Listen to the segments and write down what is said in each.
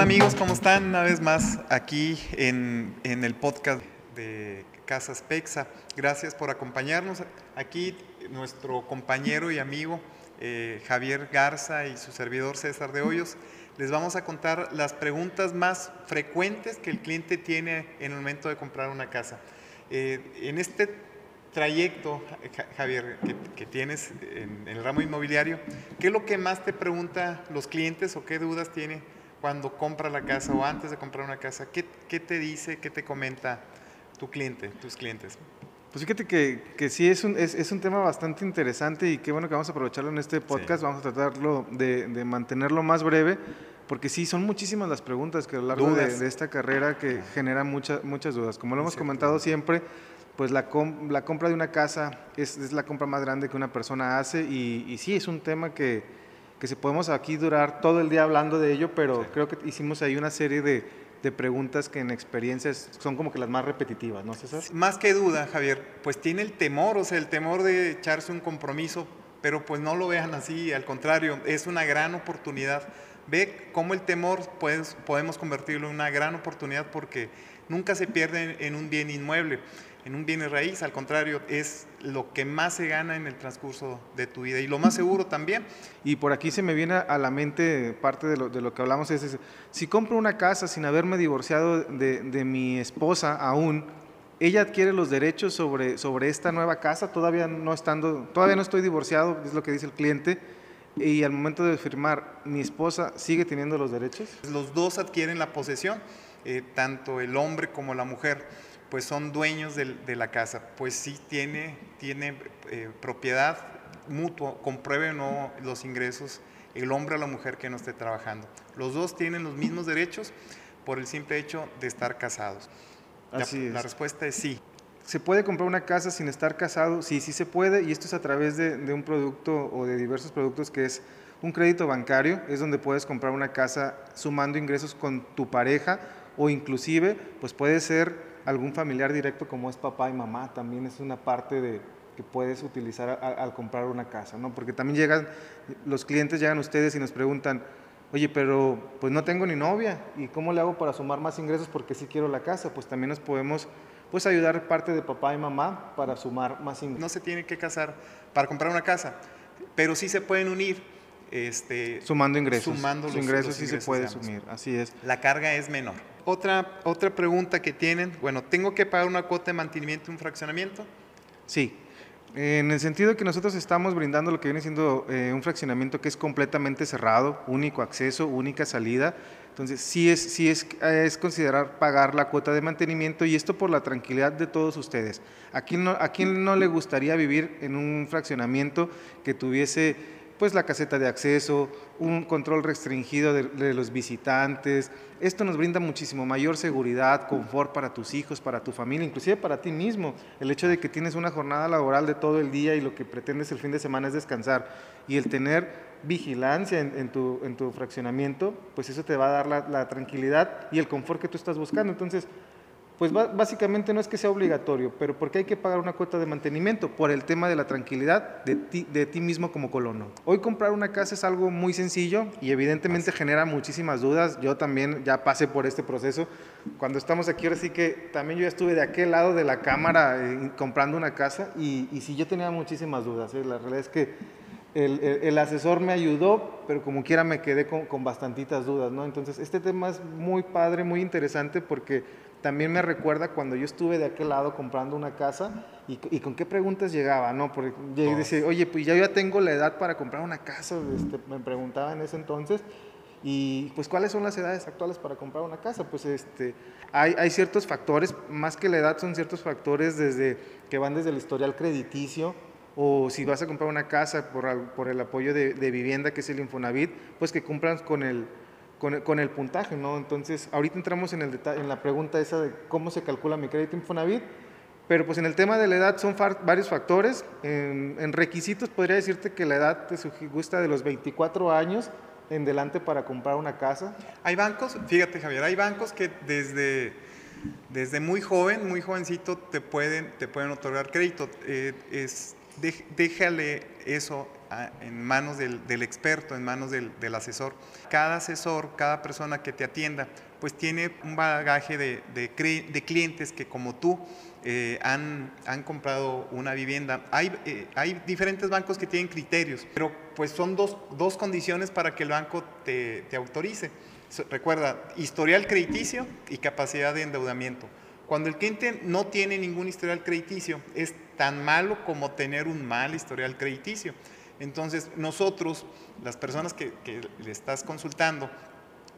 Amigos, ¿cómo están? Una vez más aquí en, en el podcast de Casas Pexa. Gracias por acompañarnos. Aquí nuestro compañero y amigo eh, Javier Garza y su servidor César de Hoyos les vamos a contar las preguntas más frecuentes que el cliente tiene en el momento de comprar una casa. Eh, en este trayecto, Javier, que, tienes en, el ramo inmobiliario, ¿qué es lo que más te pregunta los clientes o qué dudas tiene cuando compra la casa o antes de comprar una casa? ¿Qué, qué te dice, qué te comenta tu cliente, tus clientes? Pues fíjate que, que sí es un, es, es, un tema bastante interesante y qué bueno que vamos a aprovecharlo en este podcast. Vamos a tratarlo de, de, mantenerlo más breve, porque sí, son muchísimas las preguntas que a lo largo de, de, esta carrera que generan muchas muchas dudas. Como lo hemos comentado siempre, pues la, la compra de una casa es, es, la compra más grande que una persona hace y, y sí, es un tema que, que se podemos aquí durar todo el día hablando de ello, pero creo que hicimos ahí una serie de, de, preguntas que en experiencias son como que las más repetitivas, ¿no, César? Más que duda, Javier, pues tiene el temor, o sea, el temor de echarse un compromiso, pero pues no lo vean así, al contrario, es una gran oportunidad. Ve cómo el temor pues, podemos convertirlo en una gran oportunidad porque nunca se pierde en un bien inmueble en un bien raíz, al contrario, es lo que más se gana en el transcurso de tu vida y lo más seguro también. Y por aquí se me viene a la mente parte de lo, de lo que hablamos, es, es, si compro una casa sin haberme divorciado de, de, mi esposa aún, ella adquiere los derechos sobre, sobre esta nueva casa, todavía no, estando, todavía no estoy divorciado, es lo que dice el cliente, y al momento de firmar, mi esposa sigue teniendo los derechos. Los dos adquieren la posesión, eh, tanto el hombre como la mujer pues son dueños de, de la casa, pues sí tiene, tiene eh, propiedad mutua, compruebe o no los ingresos el hombre o la mujer que no esté trabajando. Los dos tienen los mismos derechos por el simple hecho de estar casados. Así la, es. la respuesta es sí. ¿Se puede comprar una casa sin estar casado? Sí, sí se puede, y esto es a través de, de, un producto o de diversos productos que es un crédito bancario, es donde puedes comprar una casa sumando ingresos con tu pareja o inclusive, pues puede ser algún familiar directo como es papá y mamá, también es una parte de, que puedes utilizar a, a, al comprar una casa, ¿no? Porque también llegan, los clientes llegan a ustedes y nos preguntan, oye, pero pues no tengo ni novia, ¿y cómo le hago para sumar más ingresos porque sí quiero la casa? Pues también nos podemos pues ayudar parte de papá y mamá para sumar más ingresos. No se tiene que casar para comprar una casa, pero sí se pueden unir. Este, sumando ingresos. Sumando los, ingresos los sí se puede sumir, así es. La carga es menor. Otra, otra pregunta que tienen, bueno, ¿tengo que pagar una cuota de mantenimiento, un fraccionamiento? Sí, en el sentido que nosotros estamos brindando lo que viene siendo eh, un fraccionamiento que es completamente cerrado, único acceso, única salida. Entonces, sí es, sí es, es considerar pagar la cuota de mantenimiento y esto por la tranquilidad de todos ustedes. ¿A quién no, a quién no le gustaría vivir en un fraccionamiento que tuviese pues la caseta de acceso, un control restringido de, los visitantes. Esto nos brinda muchísimo mayor seguridad, confort para tus hijos, para tu familia, inclusive para ti mismo. El hecho de que tienes una jornada laboral de todo el día y lo que pretendes el fin de semana es descansar y el tener vigilancia en, en, tu, en tu, fraccionamiento, pues eso te va a dar la, la tranquilidad y el confort que tú estás buscando. Entonces, pues básicamente no es que sea obligatorio, pero porque hay que pagar una cuota de mantenimiento por el tema de la tranquilidad de ti, de ti mismo como colono. Hoy comprar una casa es algo muy sencillo y evidentemente genera muchísimas dudas. Yo también ya pasé por este proceso. Cuando estamos aquí ahora sí que también yo ya estuve de aquel lado de la cámara eh, comprando una casa y, y sí yo tenía muchísimas dudas. ¿eh? La realidad es que el, el, el, asesor me ayudó, pero como quiera me quedé con, con bastantitas dudas, ¿no? Entonces, este tema es muy padre, muy interesante porque también me recuerda cuando yo estuve de aquel lado comprando una casa y, y con qué preguntas llegaba, ¿no? Porque yo decía, oye, pues ya, ya tengo la edad para comprar una casa, este, me preguntaba en ese entonces, y pues cuáles son las edades actuales para comprar una casa, pues este, hay, hay ciertos factores, más que la edad son ciertos factores desde, que van desde el historial crediticio, o si vas a comprar una casa por, por el apoyo de, de vivienda, que es el Infonavit, pues que cumplan con el con el, puntaje, ¿no? Entonces, ahorita entramos en, el en la pregunta esa de cómo se calcula mi crédito Infonavit, pero pues en el tema de la edad son varios factores. En, requisitos podría decirte que la edad te gusta de los 24 años en delante para comprar una casa. Hay bancos, fíjate Javier, hay bancos que desde, desde muy joven, muy jovencito, te pueden, te pueden otorgar crédito. Eh, déjale eso en manos del, experto, en manos del, asesor. Cada asesor, cada persona que te atienda, pues tiene un bagaje de, clientes que como tú eh, han, comprado una vivienda. Hay, eh, hay diferentes bancos que tienen criterios, pero pues son dos, dos condiciones para que el banco te, te autorice. Recuerda, historial crediticio y capacidad de endeudamiento. Cuando el cliente no tiene ningún historial crediticio, es tan malo como tener un mal historial crediticio. Entonces, nosotros, las personas que, le estás consultando,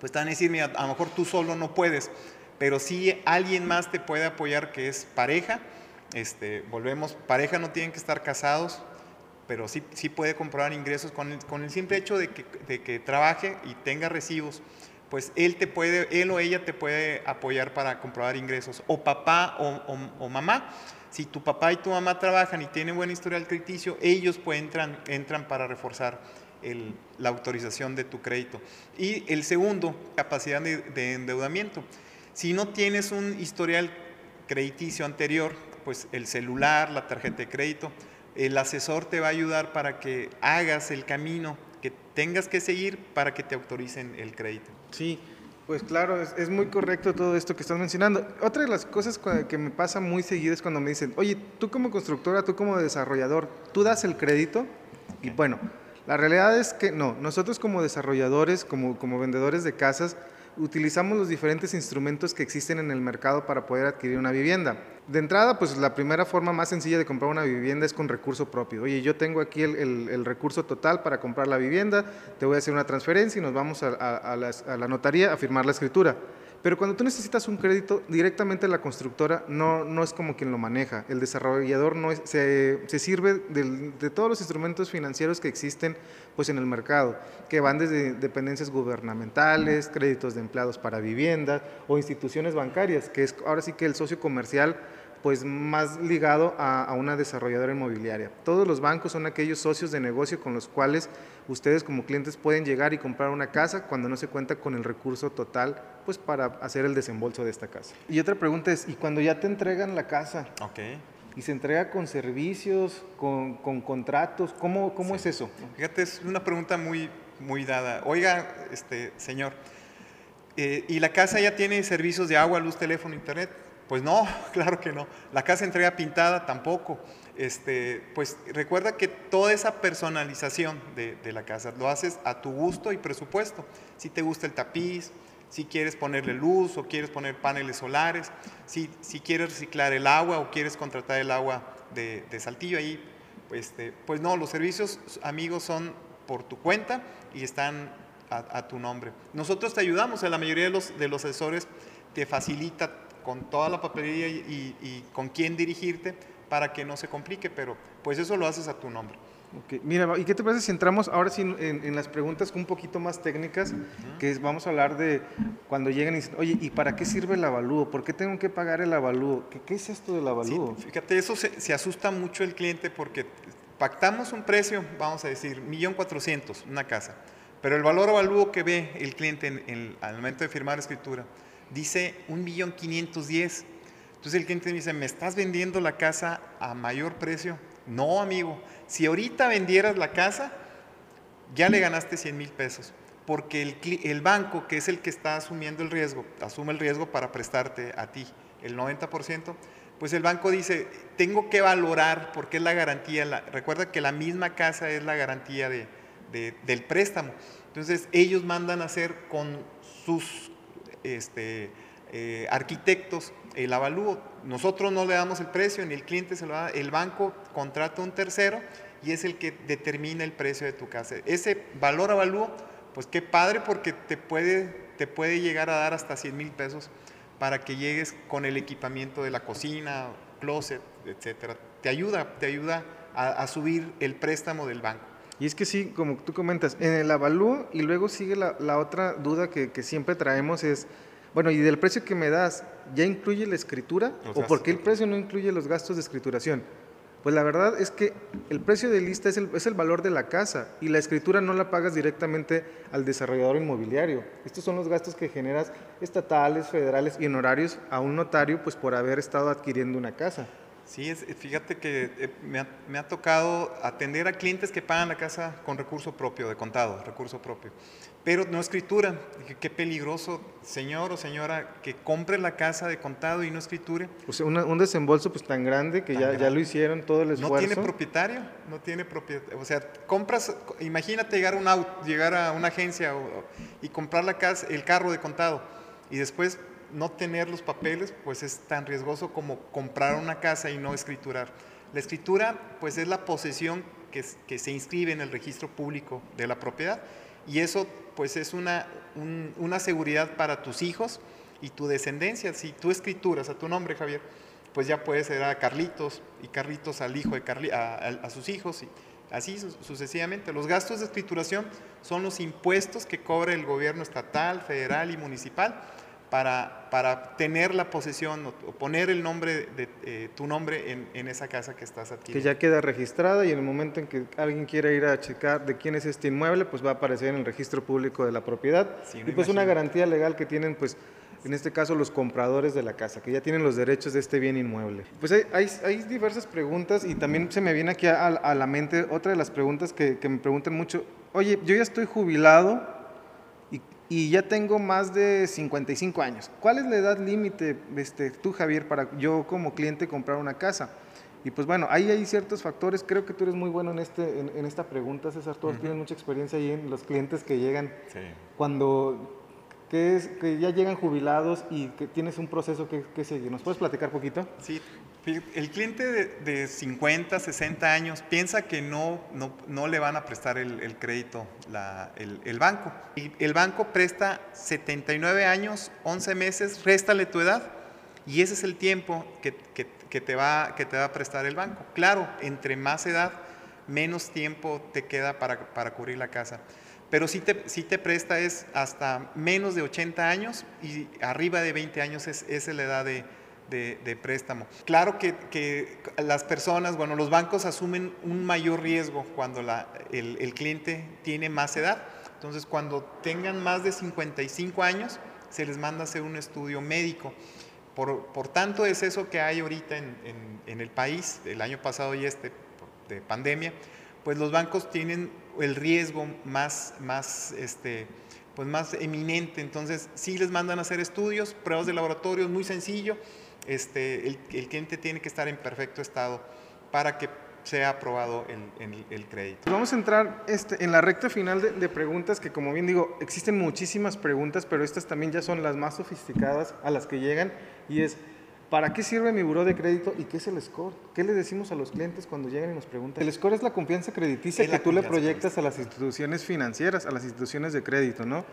pues están a decir, mira, a lo mejor tú solo no puedes, pero sí alguien más te puede apoyar que es pareja. Este, volvemos, pareja no tienen que estar casados, pero sí, sí puede comprobar ingresos con el, con el simple hecho de que, de que, trabaje y tenga recibos, pues él, te puede, él o ella te puede apoyar para comprobar ingresos, o papá o, mamá. Si tu papá y tu mamá trabajan y tienen buen historial crediticio, ellos pues entran, entran para reforzar la autorización de tu crédito. Y el segundo, capacidad de, de endeudamiento. Si no tienes un historial crediticio anterior, pues el celular, la tarjeta de crédito, el asesor te va a ayudar para que hagas el camino que tengas que seguir para que te autoricen el crédito. Sí, pues claro, es, muy correcto todo esto que estás mencionando. Otra de las cosas que me pasa muy seguido es cuando me dicen, oye, tú como constructora, tú como desarrollador, ¿tú das el crédito? Y bueno, la realidad es que no, nosotros como desarrolladores, como, como vendedores de casas, utilizamos los diferentes instrumentos que existen en el mercado para poder adquirir una vivienda. De entrada, pues la primera forma más sencilla de comprar una vivienda es con recurso propio. Oye, yo tengo aquí el, recurso total para comprar la vivienda, te voy a hacer una transferencia y nos vamos a la notaría a firmar la escritura. Pero cuando tú necesitas un crédito, directamente la constructora no, no es como quien lo maneja. El desarrollador no se, se, sirve de, de, todos los instrumentos financieros que existen pues, en el mercado, que van desde dependencias gubernamentales, créditos de empleados para vivienda o instituciones bancarias, que es ahora sí que el socio comercial pues más ligado a, a, una desarrolladora inmobiliaria. Todos los bancos son aquellos socios de negocio con los cuales ustedes como clientes pueden llegar y comprar una casa cuando no se cuenta con el recurso total pues para hacer el desembolso de esta casa. Y otra pregunta es, ¿y cuando ya te entregan la casa? Okay. ¿Y se entrega con servicios, con, con contratos? ¿Cómo, cómo es eso? Fíjate, es una pregunta muy, muy dada. Oiga, este, señor, eh, ¿y la casa ya tiene servicios de agua, luz, teléfono, internet? Pues no, claro que no. La casa entrega pintada tampoco. Este, pues recuerda que toda esa personalización de, la casa lo haces a tu gusto y presupuesto. Si te gusta el tapiz, si quieres ponerle luz o quieres poner paneles solares, si, si quieres reciclar el agua o quieres contratar el agua de, saltillo ahí, este, pues no, los servicios amigos son por tu cuenta y están a, tu nombre. Nosotros te ayudamos, la mayoría de los, de los asesores te facilita con toda la papelería y, con quién dirigirte para que no se complique, pero pues eso lo haces a tu nombre. Okay. Mira, ¿y qué te parece si entramos ahora sí en, las preguntas un poquito más técnicas? Que vamos a hablar de cuando llegan y dicen, oye, ¿y para qué sirve el avalúo? ¿Por qué tengo que pagar el avalúo? ¿Qué, qué es esto del avalúo? fíjate, eso se, asusta mucho el cliente porque pactamos un precio, vamos a decir, millón cuatrocientos, una casa, pero el valor avalúo que ve el cliente en, al momento de firmar escritura dice un millón quinientos diez. Entonces el cliente me dice, ¿me estás vendiendo la casa a mayor precio? No, amigo. Si ahorita vendieras la casa, ya le ganaste 100 mil pesos. Porque el, el, banco, que es el que está asumiendo el riesgo, asume el riesgo para prestarte a ti el 90%, pues el banco dice, tengo que valorar porque es la garantía. recuerda que la misma casa es la garantía de, del préstamo. Entonces ellos mandan a hacer con sus este, eh, arquitectos el avalúo. Nosotros no le damos el precio, ni el cliente se lo da, el banco contrata un tercero y es el que determina el precio de tu casa. Ese valor avalúo, pues qué padre porque te puede, te puede llegar a dar hasta 100 mil pesos para que llegues con el equipamiento de la cocina, closet, etcétera. Te ayuda, te ayuda a, subir el préstamo del banco. Y es que sí, como tú comentas, en el avalúo y luego sigue la, la otra duda que, que, siempre traemos es, bueno, ¿y del precio que me das ya incluye la escritura? ¿O por qué el precio no incluye los gastos de escrituración? Pues la verdad es que el precio de lista es el, es el, valor de la casa y la escritura no la pagas directamente al desarrollador inmobiliario. Estos son los gastos que generas estatales, federales y honorarios a un notario pues por haber estado adquiriendo una casa. Sí, es, fíjate que eh, me, ha, me, ha, tocado atender a clientes que pagan la casa con recurso propio, de contado, recurso propio pero no escritura. qué peligroso, señor o señora, que compre la casa de contado y no escriture. O sea, un desembolso pues tan grande que ya, ya lo hicieron todo el esfuerzo. No tiene propietario, no tiene propietario. O sea, compras, imagínate llegar, un auto, llegar a una agencia y comprar la casa, el carro de contado y después no tener los papeles, pues es tan riesgoso como comprar una casa y no escriturar. La escritura, pues es la posesión que, se inscribe en el registro público de la propiedad y eso pues es una, una seguridad para tus hijos y tu descendencia. Si tú escrituras a tu nombre, Javier, pues ya puede ser a Carlitos y Carlitos al hijo de Carli a, sus hijos y así sucesivamente. Los gastos de escrituración son los impuestos que cobra el gobierno estatal, federal y municipal para, para tener la posesión o, poner el nombre de eh, tu nombre en, en, esa casa que estás adquiriendo. Que ya queda registrada y en el momento en que alguien quiera ir a checar de quién es este inmueble, pues va a aparecer en el registro público de la propiedad. y pues una garantía legal que tienen pues en este caso los compradores de la casa, que ya tienen los derechos de este bien inmueble. Pues hay, hay, hay diversas preguntas y también se me viene aquí a, a, la mente otra de las preguntas que, que me preguntan mucho, oye, yo ya estoy jubilado, y ya tengo más de 55 años. ¿Cuál es la edad límite, este, tú Javier, para yo como cliente comprar una casa? Y pues bueno, ahí hay ciertos factores, creo que tú eres muy bueno en, este, en, esta pregunta, César, tú tienes mucha experiencia ahí en los clientes que llegan cuando que, es, que ya llegan jubilados y que tienes un proceso que, que seguir. ¿Nos puedes platicar poquito? Sí, el cliente de, 50, 60 años piensa que no, no, no le van a prestar el, crédito el, el, banco. El banco presta 79 años, 11 meses, réstale tu edad y ese es el tiempo que, que, que, te va, que te va a prestar el banco. Claro, entre más edad, menos tiempo te queda para, para cubrir la casa. Pero si te, si te presta es hasta menos de 80 años y arriba de 20 años es, es la edad de de, préstamo. Claro que, las personas, bueno, los bancos asumen un mayor riesgo cuando el, cliente tiene más edad. Entonces, cuando tengan más de 55 años, se les manda hacer un estudio médico. Por, tanto, es eso que hay ahorita en, el país, el año pasado y este, de pandemia, pues los bancos tienen el riesgo más, más, este, pues más eminente. Entonces, sí les mandan a hacer estudios, pruebas de laboratorio, muy sencillo, este, el, cliente tiene que estar en perfecto estado para que sea aprobado el, el, crédito. Pues vamos a entrar este, en la recta final de, de, preguntas, que como bien digo, existen muchísimas preguntas, pero estas también ya son las más sofisticadas a las que llegan, y es, ¿Para qué sirve mi buró de crédito y qué es el score? ¿Qué le decimos a los clientes cuando llegan y nos preguntan? El score es la confianza crediticia que tú le proyectas a las instituciones financieras, a las instituciones de crédito, ¿no?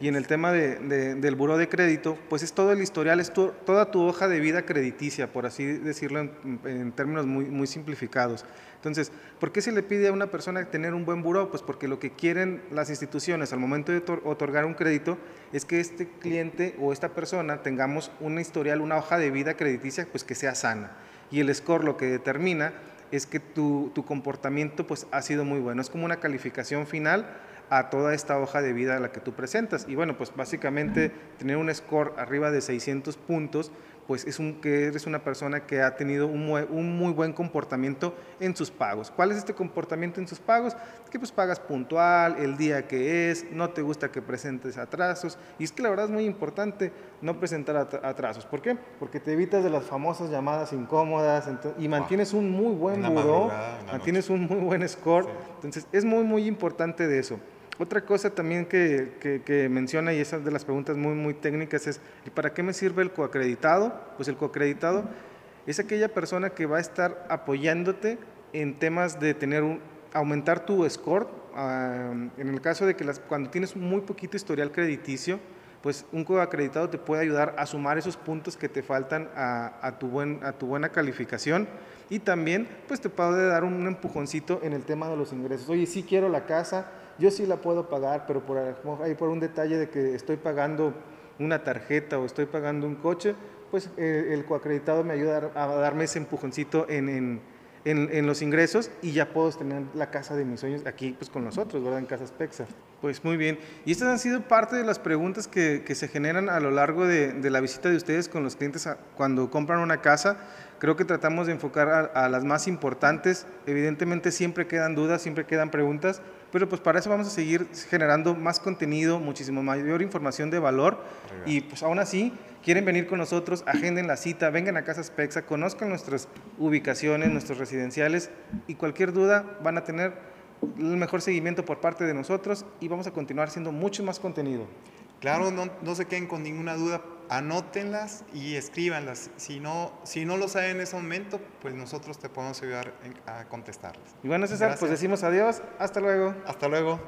Y en el tema de, del buró de crédito, pues es todo el historial, es toda tu hoja de vida crediticia, por así decirlo en, en términos muy, muy simplificados. Entonces, ¿por qué se le pide a una persona tener un buen buró? Pues porque lo que quieren las instituciones al momento de otorgar un crédito es que este cliente o esta persona tengamos una historial, una hoja de vida crediticia pues que sea sana. Y el score lo que determina es que tu, tu comportamiento pues ha sido muy bueno. Es como una calificación final a toda esta hoja de vida a la que tú presentas. Y bueno, pues básicamente tener un score arriba de 600 puntos pues es un, que eres una persona que ha tenido un muy, un muy, buen comportamiento en sus pagos. ¿Cuál es este comportamiento en sus pagos? Que pues pagas puntual, el día que es, no te gusta que presentes atrasos. Y es que la verdad es muy importante no presentar atrasos. ¿Por qué? Porque te evitas de las famosas llamadas incómodas y mantienes un muy buen buró, mantienes un muy buen score. Entonces es muy, muy importante de eso. Otra cosa también que, que, menciona, y esa de las preguntas muy, muy técnicas, es ¿y para qué me sirve el coacreditado? Pues el coacreditado es aquella persona que va a estar apoyándote en temas de tener un, aumentar tu score. Ah, en el caso de que las, cuando tienes muy poquito historial crediticio, pues un coacreditado te puede ayudar a sumar esos puntos que te faltan a, a, tu, buen, a tu buena calificación y también pues te puede dar un empujoncito en el tema de los ingresos. Oye, sí quiero la casa, yo sí la puedo pagar, pero por ahí por un detalle de que estoy pagando una tarjeta o estoy pagando un coche, pues eh, el coacreditado me ayuda a darme ese empujoncito en, en, en, los ingresos y ya puedo tener la casa de mis sueños aquí pues con nosotros, ¿verdad? En Casas Pexa. Pues muy bien. Y estas han sido parte de las preguntas que, que se generan a lo largo de, de, la visita de ustedes con los clientes cuando compran una casa. Creo que tratamos de enfocar a, a las más importantes. Evidentemente siempre quedan dudas, siempre quedan preguntas, pero pues para eso vamos a seguir generando más contenido, muchísimo mayor información de valor y pues aún así quieren venir con nosotros, agenden la cita, vengan a Casas Pexa, conozcan nuestras ubicaciones, nuestros residenciales y cualquier duda van a tener el mejor seguimiento por parte de nosotros y vamos a continuar haciendo mucho más contenido. Claro, no, no se queden con ninguna duda, anótenlas y escríbanlas. Si no, si no lo saben en ese momento, pues nosotros te podemos ayudar a contestarlas. Y bueno, César, pues Gracias. pues decimos adiós. Hasta luego. Hasta luego.